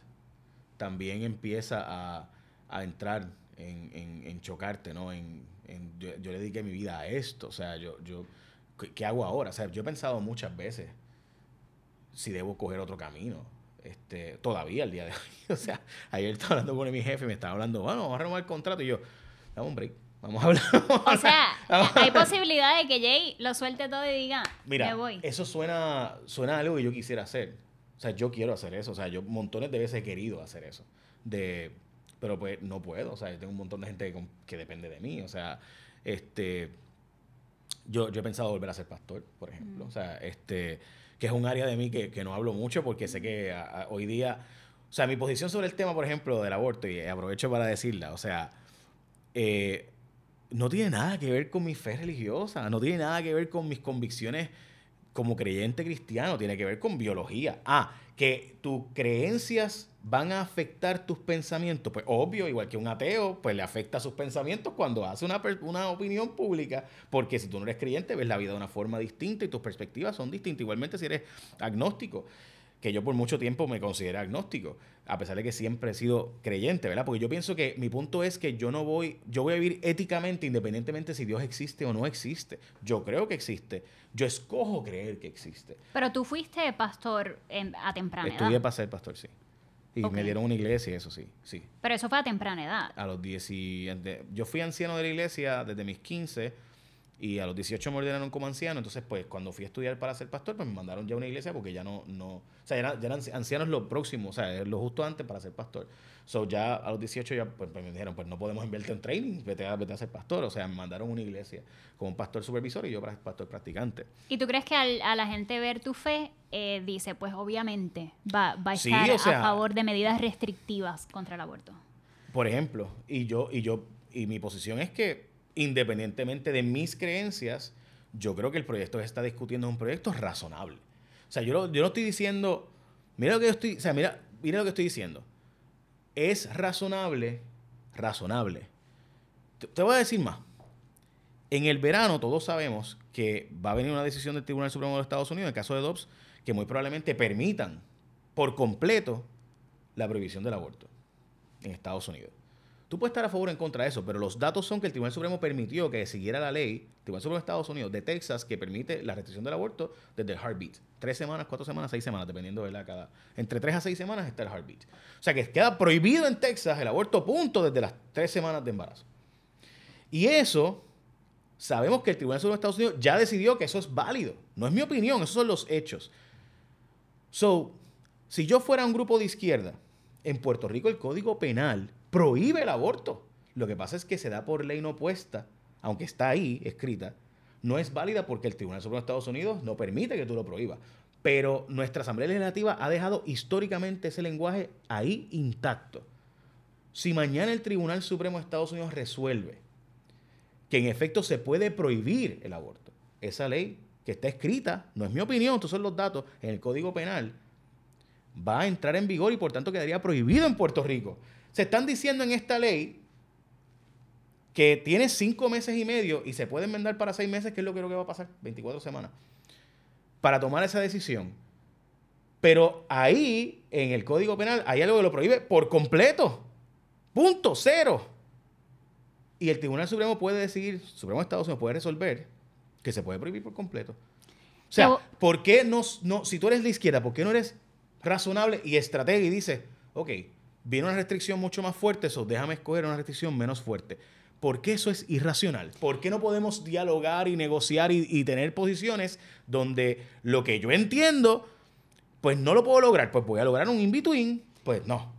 también empieza a, a entrar en, en- en chocarte, ¿no? En, en- yo, yo le dediqué mi vida a esto. O sea, yo, yo ¿qué, qué hago ahora? O sea, yo he pensado muchas veces si debo coger otro camino. Este, todavía al día de hoy. O sea, ayer estaba hablando con mi jefe y me estaba hablando, bueno, vamos a renovar el contrato. Y yo, dame un break. Vamos a hablar. vamos O sea, hablar". hay posibilidad de que Jay lo suelte todo y diga, Mira, me voy. eso suena, suena a algo que yo quisiera hacer. O sea, yo quiero hacer eso. O sea, yo montones de veces he querido hacer eso. De, pero pues no puedo. O sea, yo tengo un montón de gente que, que depende de mí. O sea, este, yo, yo he pensado volver a ser pastor, por ejemplo. O sea, este, que es un área de mí que, que no hablo mucho porque sé que a- a- hoy día, o sea, mi posición sobre el tema, por ejemplo, del aborto, y aprovecho para decirla, o sea, eh, no tiene nada que ver con mi fe religiosa, no tiene nada que ver con mis convicciones como creyente cristiano, tiene que ver con biología. Ah, que tus creencias van a afectar tus pensamientos, pues obvio, igual que un ateo, pues le afecta sus pensamientos cuando hace una, una opinión pública, porque si tú no eres creyente, ves la vida de una forma distinta y tus perspectivas son distintas. Igualmente si eres agnóstico, que yo por mucho tiempo me considero agnóstico, a pesar de que siempre he sido creyente, ¿verdad? Porque yo pienso que mi punto es que yo no voy, yo voy a vivir éticamente independientemente si Dios existe o no existe. Yo creo que existe, yo escojo creer que existe. Pero tú fuiste pastor en- a temprana Estudié edad. para ser pastor, sí. Y me dieron una iglesia, eso sí, sí. Pero eso fue a temprana edad. A los 10 y- yo fui anciano de la iglesia desde mis 15 y a los 18 me ordenaron como anciano. Entonces, pues, cuando fui a estudiar para ser pastor, pues me mandaron ya a una iglesia porque ya no, no, o sea, ya, ya eran ancianos lo próximo, o sea, lo justo antes para ser pastor. So, ya a los 18 ya, pues, pues, me dijeron, pues, no podemos invertir en training, vete a, vete a ser pastor. O sea, me mandaron a una iglesia como pastor supervisor y yo para pastor practicante. ¿Y tú crees que al- a la gente ver tu fe eh, dice, pues obviamente va, va a Sí, estar o sea- a favor de medidas restrictivas contra el aborto? Por ejemplo, y yo, y yo, y mi posición es que independientemente de mis creencias, yo creo que el proyecto que se está discutiendo es un proyecto razonable. O sea, yo, lo- yo no estoy diciendo, mira lo que estoy, o sea, mira, mira lo que estoy diciendo. Es razonable, razonable. Te, voy a decir más. En el verano todos sabemos que va a venir una decisión del Tribunal Supremo de Estados Unidos, en el caso de Dobbs, que muy probablemente permitan por completo la prohibición del aborto en Estados Unidos. Tú puedes estar a favor o en contra de eso, pero los datos son que el Tribunal Supremo permitió que siguiera la ley, el Tribunal Supremo de Estados Unidos, de Texas, que permite la restricción del aborto desde el heartbeat. Tres semanas, cuatro semanas, seis semanas, dependiendo de la cada. Entre tres a seis semanas está el heartbeat. O sea que queda prohibido en Texas el aborto punto desde las tres semanas de embarazo. Y eso, sabemos que el Tribunal Supremo de Estados Unidos ya decidió que eso es válido. No es mi opinión, esos son los hechos. So, si yo fuera un grupo de izquierda, en Puerto Rico el Código Penal prohíbe el aborto. Lo que pasa es que se da por ley no puesta, aunque está ahí escrita, no es válida porque el Tribunal Supremo de Estados Unidos no permite que tú lo prohíbas. Pero nuestra Asamblea Legislativa ha dejado históricamente ese lenguaje ahí intacto. Si mañana el Tribunal Supremo de Estados Unidos resuelve que en efecto se puede prohibir el aborto, esa ley que está escrita, no es mi opinión, estos son los datos, en el Código Penal, va a entrar en vigor y por tanto quedaría prohibido en Puerto Rico. Se están diciendo en esta ley que tiene cinco meses y medio y se puede enmendar para seis meses, que es lo que creo que va a pasar, 24 semanas, para tomar esa decisión. Pero ahí, en el Código Penal, hay algo que lo prohíbe por completo. Punto, cero. Y el Tribunal Supremo puede decidir, Supremo de Estados Unidos puede resolver que se puede prohibir por completo. O sea, Pero- ¿por qué no, no, si tú eres de izquierda, ¿por qué no eres razonable y estratega y dices, ok, viene una restricción mucho más fuerte, eso déjame escoger una restricción menos fuerte? ¿Por qué eso es irracional? ¿Por qué no podemos dialogar y negociar y, tener posiciones donde lo que yo entiendo, pues no lo puedo lograr? Pues voy a lograr un in-between. Pues no,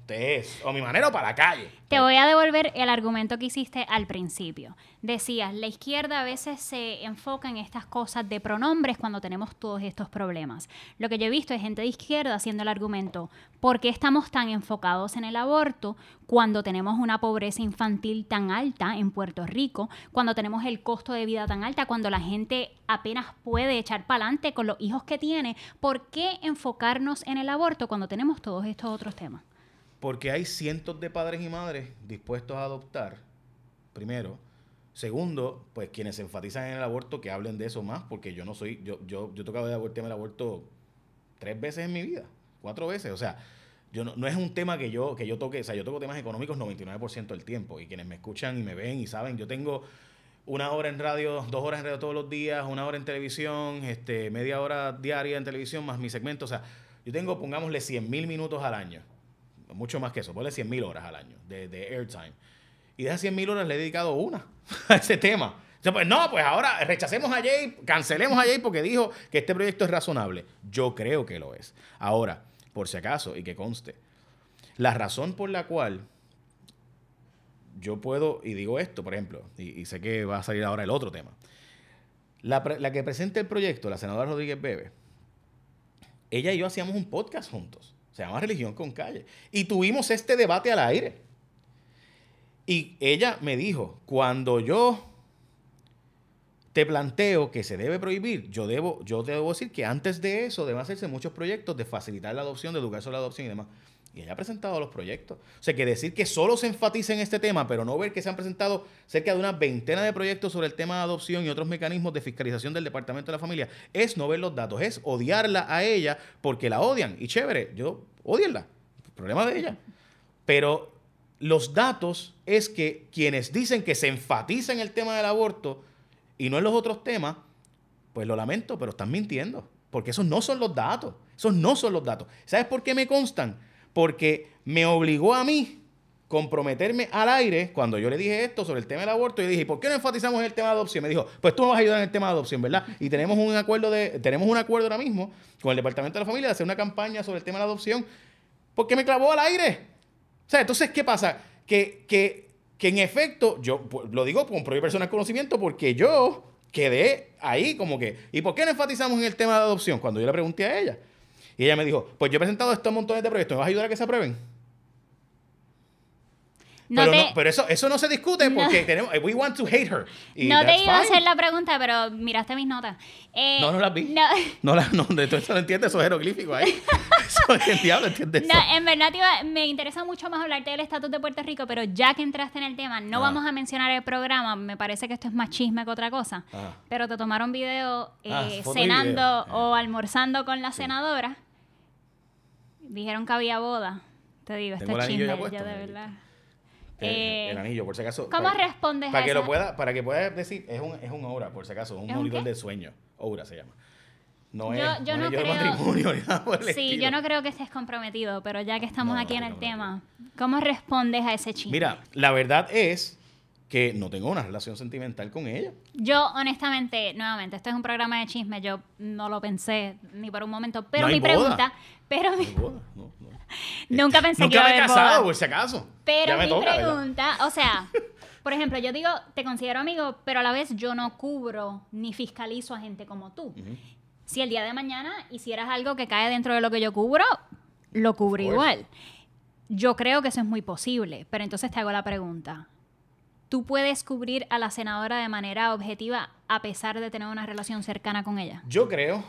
O mi manera o para la calle. Te voy a devolver el argumento que hiciste al principio. Decías, la izquierda a veces se enfoca en estas cosas de pronombres cuando tenemos todos estos problemas. Lo que yo he visto es gente de izquierda haciendo el argumento, ¿por qué estamos tan enfocados en el aborto cuando tenemos una pobreza infantil tan alta en Puerto Rico, cuando tenemos el costo de vida tan alta, cuando la gente apenas puede echar para adelante con los hijos que tiene? ¿Por qué enfocarnos en el aborto cuando tenemos todos estos otros temas? Porque hay cientos de padres y madres dispuestos a adoptar, primero. Segundo, pues quienes se enfatizan en el aborto, que hablen de eso más, porque yo no soy, yo, yo, yo he tocado de abortarme el aborto tres veces en mi vida, cuatro veces. O sea, yo no, no, es un tema que yo, que yo toque, o sea, yo toco temas económicos 99% del tiempo. Y quienes me escuchan y me ven y saben, yo tengo una hora en radio, dos horas en radio todos los días, una hora en televisión, este, media hora diaria en televisión, más mi segmento. O sea, yo tengo, pongámosle, 100 mil minutos al año mucho más que eso, ponle 100 mil horas al año de, de airtime. Y de esas 100 mil horas le he dedicado una a ese tema. O sea, pues no, pues ahora rechacemos a Jay, cancelemos a Jay porque dijo que este proyecto es razonable. Yo creo que lo es. Ahora, por si acaso, y que conste, la razón por la cual yo puedo, y digo esto, por ejemplo, y, sé que va a salir ahora el otro tema. La, la que presenta el proyecto, la senadora Rodríguez Bebe, ella y yo hacíamos un podcast juntos. Se llama Religión con Calle. Y tuvimos este debate al aire. Y ella me dijo, cuando yo te planteo que se debe prohibir, yo debo, yo debo decir que antes de eso deben hacerse muchos proyectos de facilitar la adopción, de educar sobre la adopción y demás. Y ella ha presentado los proyectos. O sea, que decir que solo se enfatiza en este tema, pero no ver que se han presentado cerca de una veintena de proyectos sobre el tema de adopción y otros mecanismos de fiscalización del Departamento de la Familia, es no ver los datos, es odiarla a ella porque la odian. Y chévere, yo odienla. Problema de ella. Pero los datos es que quienes dicen que se enfatiza en el tema del aborto y no en los otros temas, pues lo lamento, pero están mintiendo. Porque esos no son los datos. Esos no son los datos. ¿Sabes por qué me constan? Porque me obligó a mí comprometerme al aire cuando yo le dije esto sobre el tema del aborto. Y dije, ¿por qué no enfatizamos en el tema de adopción? Me dijo, pues tú me vas a ayudar en el tema de adopción, ¿verdad? Y tenemos un acuerdo de, tenemos un acuerdo ahora mismo con el Departamento de la Familia de hacer una campaña sobre el tema de la adopción, porque me clavó al aire. O sea, entonces, ¿qué pasa? Que, que, que en efecto, yo pues, lo digo con propio personal conocimiento, porque yo quedé ahí como que, ¿y por qué no enfatizamos en el tema de adopción? Cuando yo le pregunté a ella. Y ella me dijo, pues yo he presentado estos montones de proyectos, ¿me vas a ayudar a que se aprueben? pero, no, pero eso, eso no se discute porque tenemos, we want to hate her. no te iba a hacer la pregunta, pero miraste mis notas. Eh, no, no las vi. No, no, la, no de todo eso no entiendes, eso es jeroglífico ahí. eso, el diablo entiende no, En verdad, me interesa mucho más hablarte del estatus de Puerto Rico, pero ya que entraste en el tema, no ah. vamos a mencionar el programa, me parece que esto es más chisme que otra cosa. Ah. Pero te tomaron video ah, eh, cenando o almorzando con la senadora. Dijeron que había boda. Te digo, este chisme, ya, de verdad. Eh, el, anillo, por si acaso. ¿Cómo respondes para que lo pueda Para que puedas decir, es un, es un aura, por si acaso, un monitor de sueño. Aura se llama. No yo, es, yo no, creo, matrimonio nada por el Sí, yo no creo que estés comprometido, pero ya que estamos aquí en el tema, ¿cómo respondes a ese chisme? Mira, la verdad es que no tengo una relación sentimental con ella. Yo, honestamente, nuevamente, este es un programa de chisme, yo no lo pensé ni por un momento, pero mi pregunta, pero mi, nunca pensé que iba a haber casado, por si acaso. Pero mi pregunta, o sea, por ejemplo, yo digo, te considero amigo, pero a la vez yo no cubro ni fiscalizo a gente como tú. Si el día de mañana hicieras algo que cae dentro de lo que yo cubro, lo cubro igual. Yo creo que eso es muy posible, pero entonces te hago la pregunta tú puedes cubrir a la senadora de manera objetiva a pesar de tener una relación cercana con ella? Yo creo,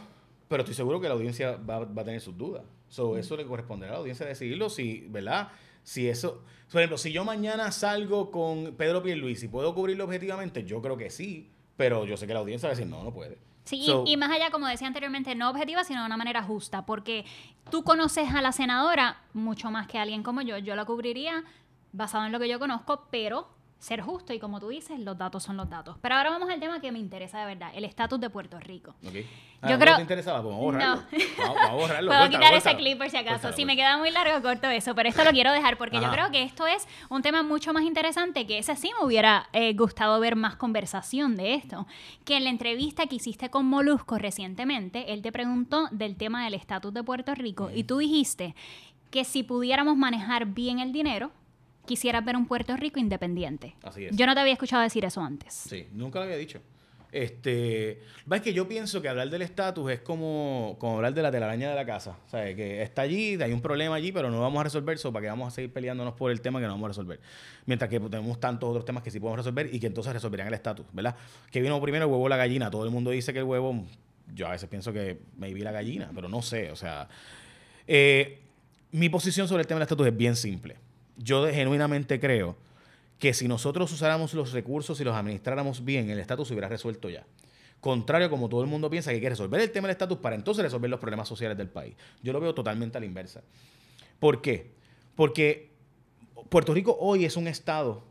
pero estoy seguro que la audiencia va, a tener sus dudas. So, Eso le corresponderá a la audiencia decidirlo si, ¿verdad? Si eso, por ejemplo, si yo mañana salgo con Pedro Pierluisi, ¿puedo cubrirlo objetivamente? Yo creo que sí, pero yo sé que la audiencia va a decir, no, no puede. Sí, y, más allá, como decía anteriormente, no objetiva, sino de una manera justa, porque tú conoces a la senadora mucho más que alguien como yo. Yo la cubriría basado en lo que yo conozco, pero ser justo y como tú dices, los datos son los datos. Pero ahora vamos al tema que me interesa de verdad, el estatus de Puerto Rico. Okay. Ah, Yo creo... ¿No te interesaba? Vamos a borrarlo. No. Vamos, a borrarlo. Puedo quitar ese clip por si acaso. si me queda muy largo, corto eso. Pero esto lo quiero dejar porque yo creo que esto es un tema mucho más interesante que ese sí me hubiera eh, gustado ver más conversación de esto. Que en la entrevista que hiciste con Molusco recientemente, él te preguntó del tema del estatus de Puerto Rico y tú dijiste que si pudiéramos manejar bien el dinero, quisieras ver un Puerto Rico independiente. Así es. Yo no te había escuchado decir eso antes. Sí, nunca lo había dicho. Este, es que yo pienso que hablar del estatus es como, como hablar de la telaraña de la casa. O sea, que está allí, hay un problema allí, pero no vamos a resolver eso para que vamos a seguir peleándonos por el tema que no vamos a resolver. Mientras que tenemos tantos otros temas que sí podemos resolver y que entonces resolverían el estatus, ¿verdad? Que vino primero el huevo o la gallina. Todo el mundo dice que el huevo, yo a veces pienso que me vi la gallina, pero no sé. O sea, eh, mi posición sobre el tema del estatus es bien simple. Yo genuinamente creo que si nosotros usáramos los recursos y los administráramos bien, el estatus se hubiera resuelto ya. Contrario a como todo el mundo piensa que hay que resolver el tema del estatus para entonces resolver los problemas sociales del país. Yo lo veo totalmente a la inversa. ¿Por qué? Porque Puerto Rico hoy es un estado,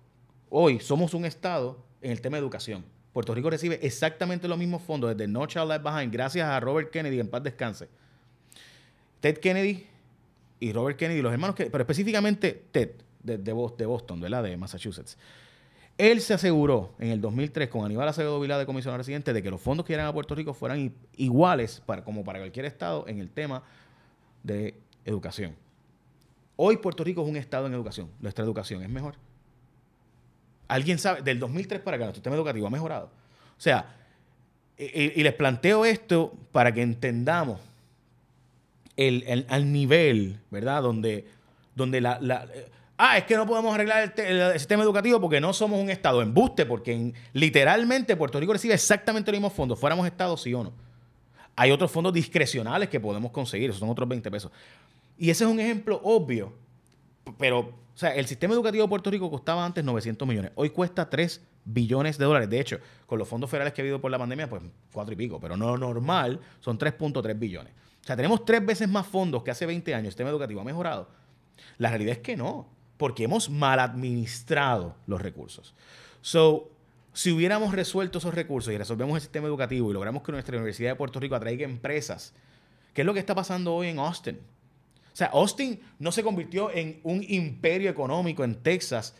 hoy somos un estado en el tema de educación. Puerto Rico recibe exactamente los mismos fondos desde No Child Left Behind, gracias a Robert Kennedy, en paz descanse. Ted Kennedy y Robert Kennedy, los hermanos, que, pero específicamente Ted, de, de, Boston, ¿verdad? De Massachusetts. Él se aseguró en el 2003 con Aníbal Acevedo Vilá de comisionado residente de que los fondos que llegan a Puerto Rico fueran iguales para, como para cualquier estado en el tema de educación. Hoy Puerto Rico es un estado en educación. Nuestra educación es mejor. ¿Alguien sabe? Del 2003 para acá, nuestro sistema educativo ha mejorado. O sea, y, y les planteo esto para que entendamos el, el, al nivel, ¿verdad? Donde, donde la, la ah, es que no podemos arreglar el, sistema educativo porque no somos un Estado. Embuste, porque literalmente Puerto Rico recibe exactamente los mismos fondos, fuéramos Estado, sí o no. Hay otros fondos discrecionales que podemos conseguir, esos son otros 20 pesos. Y ese es un ejemplo obvio, pero, o sea, el sistema educativo de Puerto Rico costaba antes 900 millones, hoy cuesta 3 billones de dólares. De hecho, con los fondos federales que ha habido por la pandemia, pues 4 y pico, pero no normal son 3.3 billones. O sea, tenemos tres veces más fondos que hace 20 años. El sistema educativo ha mejorado. La realidad es que no porque hemos mal administrado los recursos. So, si hubiéramos resuelto esos recursos y resolvemos el sistema educativo y logramos que nuestra Universidad de Puerto Rico atraiga empresas, ¿qué es lo que está pasando hoy en Austin? O sea, Austin no se convirtió en un imperio económico en Texas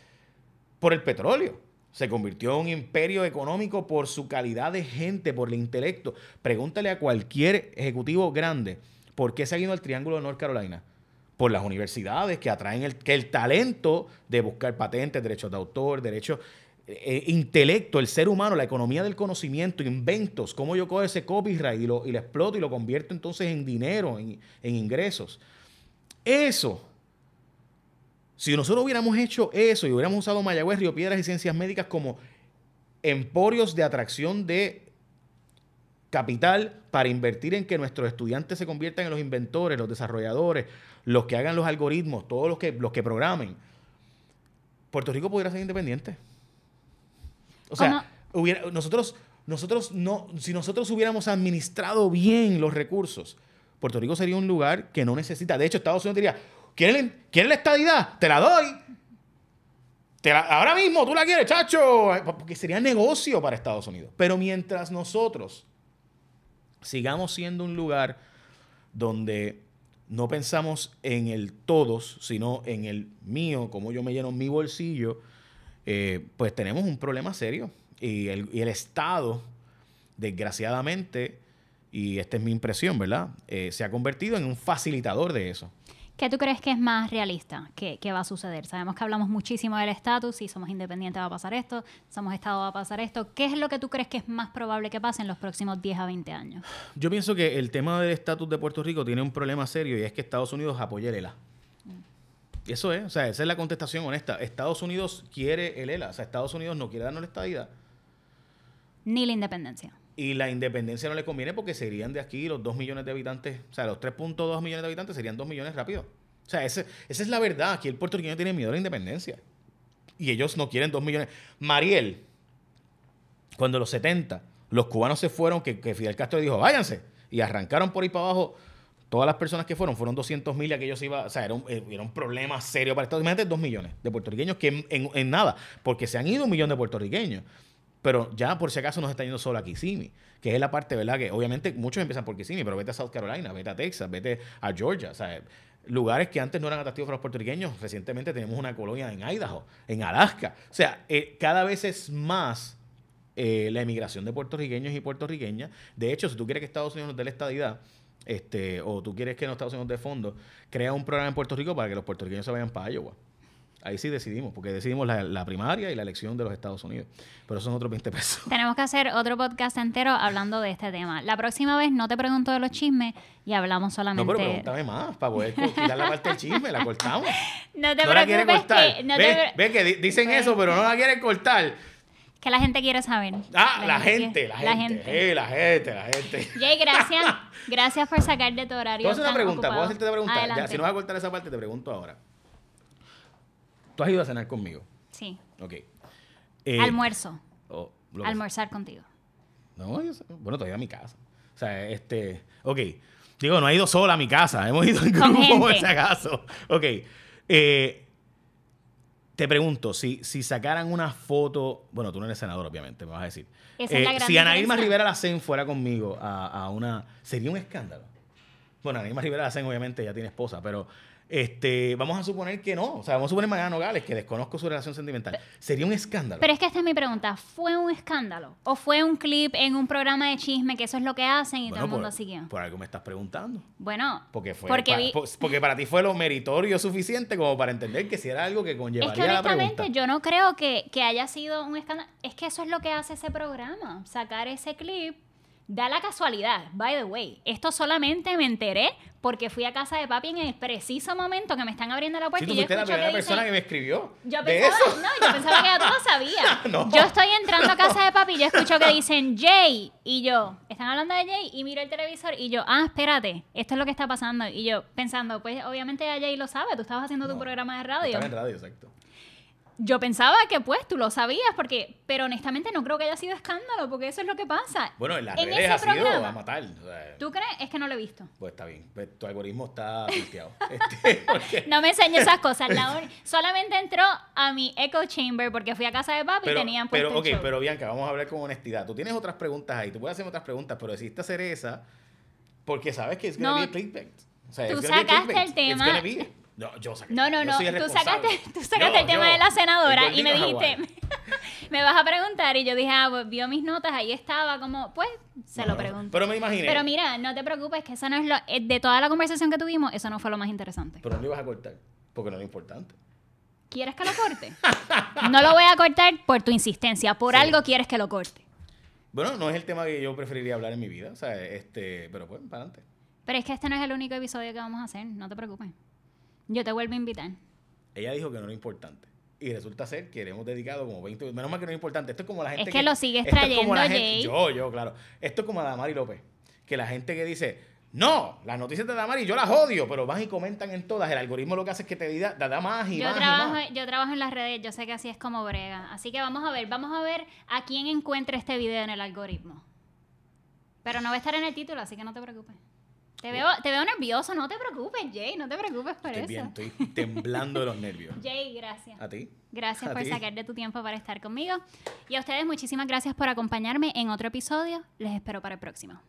por el petróleo. Se convirtió en un imperio económico por su calidad de gente, por el intelecto. Pregúntale a cualquier ejecutivo grande por qué se ha ido al Triángulo de North Carolina por las universidades que atraen el, que el talento de buscar patentes, derechos de autor, derechos, eh, intelecto, el ser humano, la economía del conocimiento, inventos, cómo yo cojo ese copyright y lo, y lo exploto y lo convierto entonces en dinero, en, en ingresos. Eso, si nosotros hubiéramos hecho eso y hubiéramos usado Mayagüez, Río Piedras y Ciencias Médicas como emporios de atracción de capital para invertir en que nuestros estudiantes se conviertan en los inventores, los desarrolladores, los que hagan los algoritmos, todos los que, los que programen, Puerto Rico pudiera ser independiente. O sea, hubiera, nosotros, nosotros no, si nosotros hubiéramos administrado bien los recursos, Puerto Rico sería un lugar que no necesita. De hecho, Estados Unidos diría, ¿quieren, la estadidad? Te la doy. ahora mismo tú la quieres, chacho. Porque sería negocio para Estados Unidos. Pero mientras nosotros sigamos siendo un lugar donde no pensamos en el todos, sino en el mío, como yo me lleno mi bolsillo, eh, pues tenemos un problema serio. Y el, el, Estado, desgraciadamente, y esta es mi impresión, ¿verdad? Eh, se ha convertido en un facilitador de eso. ¿Qué tú crees que es más realista que, va a suceder? Sabemos que hablamos muchísimo del estatus, si somos independientes va a pasar esto, somos Estado va a pasar esto. ¿Qué es lo que tú crees que es más probable que pase en los próximos 10 a 20 años? Yo pienso que el tema del estatus de Puerto Rico tiene un problema serio y es que Estados Unidos apoya el ELA. Y eso es, o sea, esa es la contestación honesta. Estados Unidos quiere el ELA, o sea, Estados Unidos no quiere darnos la estadidad. Ni la independencia. Y la independencia no le conviene porque serían de aquí los 2 millones de habitantes, o sea, los 3.2 millones de habitantes serían 2 millones rápido. O sea, esa es la verdad. Aquí el puertorriqueño tiene miedo a la independencia. Y ellos no quieren 2 millones. Mariel, cuando los 70, los cubanos se fueron, que, Fidel Castro dijo, váyanse. Y arrancaron por ahí para abajo. Todas las personas que fueron, fueron 200 mil y aquellos iba, o sea, era un, era un, problema serio para Estados Unidos. Imagínate 2 millones de puertorriqueños que en, nada, porque se han ido un millón de puertorriqueños. Pero ya por si acaso nos está yendo solo a Kissimmee, que es la parte, ¿verdad? Que obviamente muchos empiezan por Kissimmee, pero vete a South Carolina, vete a Texas, vete a Georgia, o sea, lugares que antes no eran atractivos para los puertorriqueños. Recientemente tenemos una colonia en Idaho, en Alaska. O sea, eh, cada vez es más eh, la emigración de puertorriqueños y puertorriqueñas. De hecho, si tú quieres que Estados Unidos nos dé la estadidad, este, o tú quieres que en Estados Unidos de fondo, crea un programa en Puerto Rico para que los puertorriqueños se vayan para Iowa. Ahí sí decidimos, porque decidimos la, la primaria y la elección de los Estados Unidos. Pero eso son otros 20 pesos. Tenemos que hacer otro podcast entero hablando de este tema. La próxima vez no te pregunto de los chismes y hablamos No, solamente... pero pregúntame más para poder quitar la parte del chisme, la cortamos. No te no la quiere preocupes cortar. que... no ve, te ve que di- dicen Pues- eso, pero no la quieren cortar. Que la gente quiere saber. Ah, la, gente, quiere- la gente, eh, la gente, la gente. Jay, gracias. Gracias por sacar de tu horario. Puedo hacer una pregunta, puedo ocupado. hacerte una pregunta. Ya, si no vas a cortar esa parte, te pregunto ahora. Tú has ido a cenar conmigo. Sí. Ok. Eh, Almuerzo. o lo que Almorzar contigo. No, yo bueno, todavía a mi casa. O sea, este. Ok. Digo, no ha ido sola a mi casa. Hemos ido en grupo, por si acaso. Ok. Eh, te pregunto, si, si sacaran una foto. Bueno, tú no eres senador, obviamente, me vas a decir. Esa es la Eh, gran si Ana Irma. Rivera Lacen fuera conmigo a, a una. Sería un escándalo. Bueno, Ana Irma Rivera Lacen, obviamente, ya tiene esposa, pero. Este, vamos a suponer que no. O sea, vamos a suponer Mariana Nogales, que desconozco su relación sentimental. Sería un escándalo. Pero es que esta es mi pregunta. ¿Fue un escándalo? ¿O fue un clip en un programa de chisme que eso es lo que hacen y todo el mundo por, siguió? por algo me estás preguntando. Bueno, Porque fue porque vi- para ti fue lo meritorio suficiente como para entender que si era algo que Es conllevaría que la honestamente pregunta. yo no creo que, que haya sido un escándalo. Es que eso es lo que hace ese programa. Sacar ese clip. Da la casualidad, by the way. Esto solamente me enteré porque fui a casa de papi en el preciso momento que me están abriendo la puerta Si tú y yo fuiste la primera que persona que me escribió Yo de pensaba, eso. no, yo pensaba que ya tú lo sabías. No. Yo estoy entrando a casa de papi y yo escucho que dicen Jay y yo, están hablando de Jay y miro el televisor y yo, ah, espérate, esto es lo que está pasando. Y yo pensando, pues obviamente ya Jay lo sabe, tú estabas haciendo tu programa de radio. Estaba en radio, exacto. Yo pensaba que pues tú lo sabías, porque, pero honestamente no creo que haya sido escándalo, porque eso es lo que pasa. Bueno, en las En redes ha sido a matar. o sea, ¿Tú crees? Es que no lo he visto. Pues está bien. Pues tu algoritmo está tilteado. Este, No me enseñes esas cosas. La solamente entró a mi echo chamber porque fui a casa de papi y tenían puesto pero, el ok, show. pero Bianca, vamos a hablar con honestidad. Tú tienes otras preguntas ahí. Tú puedes hacer otras preguntas, pero decidiste hacer esa porque sabes que es gonna No, be a clickbait. O sea, tú sacaste clickbait. el tema- No, yo saqué. No, no, no. Tú sacaste, tú sacaste Yo, el tema yo, de la senadora y me dijiste, me vas a preguntar. Y yo dije, ah, pues vio mis notas, ahí estaba, como, pues, se No, lo pregunto. Pero me imaginé. Pero mira, no te preocupes, que eso no es lo. eh, De toda la conversación que tuvimos, eso no fue lo más interesante. Pero no lo ibas a cortar. Porque no era importante. ¿Quieres que lo corte? No lo voy a cortar por tu insistencia. Por Sí. algo quieres que lo corte. Bueno, no es el tema que yo preferiría hablar en mi vida. O sea, este. Pero pues, para adelante. Pero es que este no es el único episodio que vamos a hacer. No te preocupes. Yo te vuelvo a invitar. Ella dijo que no era importante. Y resulta ser que le hemos dedicado como 20... Menos mal que no es importante. Esto es como la gente que lo sigues es como trayendo, gente-. Yo, yo, claro. Esto es como la Damari López. Que la gente que dice... No, las noticias de Damari yo las odio, pero van y comentan en todas. El algoritmo lo que hace es que te da, da más y Yo más y trabajo, más. yo trabajo en las redes, yo sé que así es como brega. Así que vamos a ver, vamos a ver a quién encuentra este video en el algoritmo. Pero no va a estar en el título, así que no te preocupes. Te veo, te veo nervioso, no te preocupes, Jay, no te preocupes por Estoy eso. bien, estoy temblando de los nervios. Jay, gracias. ¿A ti? Gracias A por ti. sacar de tu tiempo para estar conmigo. Y a ustedes muchísimas gracias por acompañarme en otro episodio. Les espero para el próximo.